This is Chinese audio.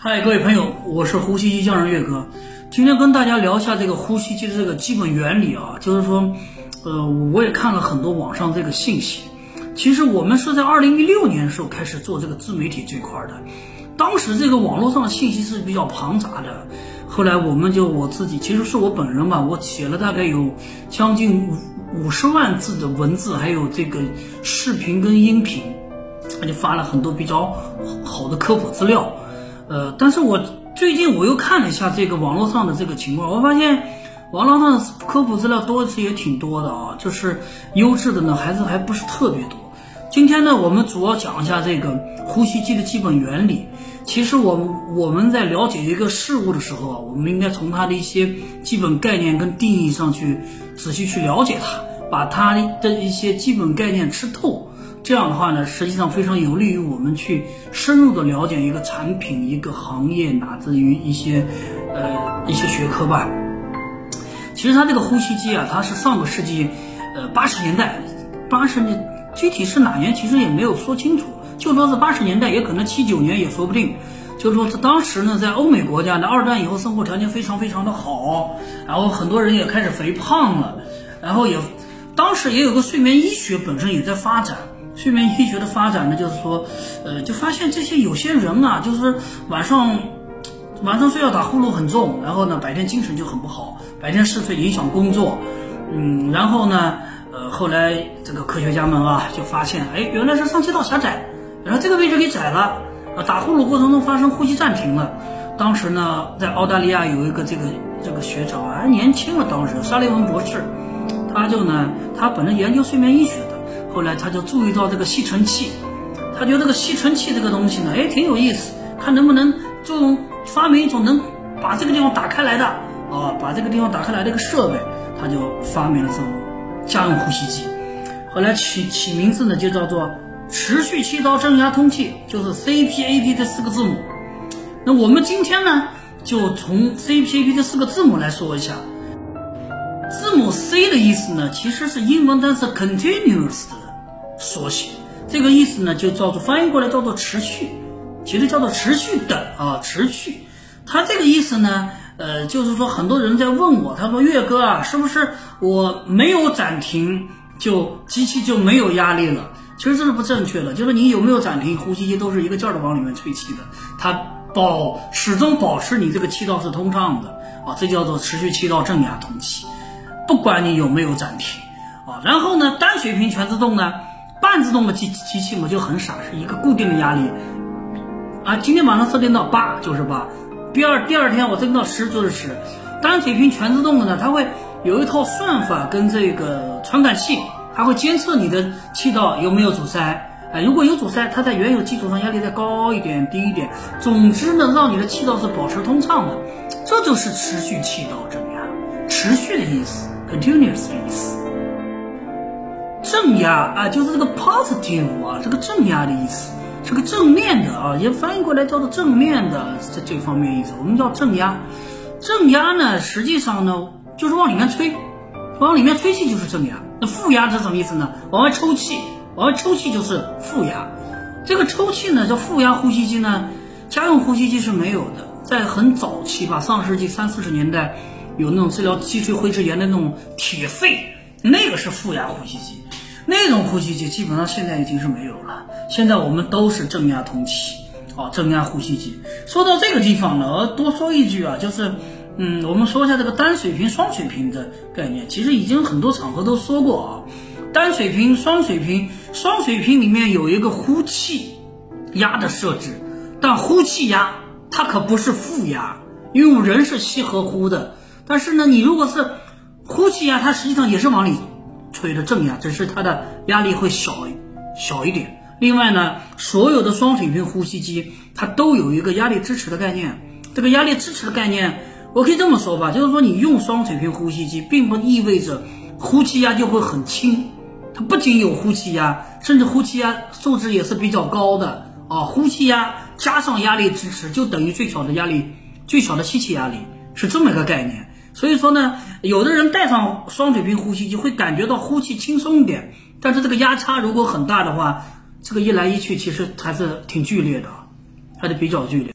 嗨，各位朋友，我是呼吸机匠人岳哥。今天跟大家聊一下这个呼吸机的这个基本原理啊，就是说，呃，我也看了很多网上这个信息。其实我们是在二零一六年的时候开始做这个自媒体这块的，当时这个网络上的信息是比较庞杂的。后来我们就我自己，其实是我本人吧，我写了大概有将近五五十万字的文字，还有这个视频跟音频，那就发了很多比较好的科普资料。呃，但是我最近我又看了一下这个网络上的这个情况，我发现网络上科普资料多是也挺多的啊，就是优质的呢，还是还不是特别多。今天呢，我们主要讲一下这个呼吸机的基本原理。其实我我们在了解一个事物的时候啊，我们应该从它的一些基本概念跟定义上去仔细去了解它，把它的一些基本概念吃透。这样的话呢，实际上非常有利于我们去深入的了解一个产品、一个行业，乃至于一些呃一些学科吧。其实它这个呼吸机啊，它是上个世纪呃八十年代，八十年具体是哪年其实也没有说清楚，就说是八十年代，也可能七九年也说不定。就说是当时呢，在欧美国家呢，二战以后生活条件非常非常的好，然后很多人也开始肥胖了，然后也当时也有个睡眠医学本身也在发展。睡眠医学的发展呢，就是说，呃，就发现这些有些人啊，就是晚上晚上睡觉打呼噜很重，然后呢，白天精神就很不好，白天嗜睡影响工作，嗯，然后呢，呃，后来这个科学家们啊，就发现，哎，原来是上气道狭窄，然后这个位置给窄了，啊，打呼噜过程中发生呼吸暂停了。当时呢，在澳大利亚有一个这个这个学者啊，还年轻了，当时沙利文博士，他就呢，他本来研究睡眠医学。后来他就注意到这个吸尘器，他觉得这个吸尘器这个东西呢，哎，挺有意思，看能不能就发明一种能把这个地方打开来的啊，把这个地方打开来的一个设备，他就发明了这种家用呼吸机。后来起起名字呢，就叫做持续气道正压通气，就是 CPAP 这四个字母。那我们今天呢，就从 CPAP 这四个字母来说一下。字母 C 的意思呢，其实是英文单词 continuous 的缩写。这个意思呢，就叫做翻译过来叫做持续，其实叫做持续的啊，持续。它这个意思呢，呃，就是说很多人在问我，他说岳哥啊，是不是我没有暂停就机器就没有压力了？其实这是不正确的，就是你有没有暂停，呼吸机都是一个劲儿的往里面吹气的，它保始终保持你这个气道是通畅的啊，这叫做持续气道正压通气。不管你有没有暂停啊，然后呢，单水平全自动呢，半自动的机机器嘛就很傻，是一个固定的压力啊。今天晚上设定到八就是八，第二第二天我设定到十就是十。单水平全自动的呢，它会有一套算法跟这个传感器，它会监测你的气道有没有阻塞。哎，如果有阻塞，它在原有基础上压力再高一点、低一点，总之呢，让你的气道是保持通畅的，这就是持续气道正压，持续的意思。continuous 的意思，正压啊，就是这个 positive 啊，这个正压的意思，是个正面的啊，也翻译过来叫做正面的这这方面意思，我们叫正压。正压呢，实际上呢，就是往里面吹，往里面吹气就是正压。那负压是什么意思呢？往外抽气，往外抽气就是负压。这个抽气呢，叫负压呼吸机呢，家用呼吸机是没有的，在很早期吧，上世纪三四十年代。有那种治疗脊椎灰质炎的那种铁肺，那个是负压呼吸机，那种呼吸机基本上现在已经是没有了。现在我们都是正压通气，啊，正压呼吸机。说到这个地方呢，我多说一句啊，就是，嗯，我们说一下这个单水平、双水平的概念。其实已经很多场合都说过啊，单水平、双水平，双水平里面有一个呼气压的设置，但呼气压它可不是负压，因为我们人是吸和呼的。但是呢，你如果是呼气压，它实际上也是往里吹的正压，只是它的压力会小小一点。另外呢，所有的双水平呼吸机它都有一个压力支持的概念。这个压力支持的概念，我可以这么说吧，就是说你用双水平呼吸机，并不意味着呼气压就会很轻。它不仅有呼气压，甚至呼气压数值也是比较高的啊。呼气压加上压力支持，就等于最小的压力、最小的吸气压力，是这么一个概念。所以说呢，有的人戴上双水平呼吸机会感觉到呼气轻松一点，但是这个压差如果很大的话，这个一来一去其实还是挺剧烈的，还是比较剧烈。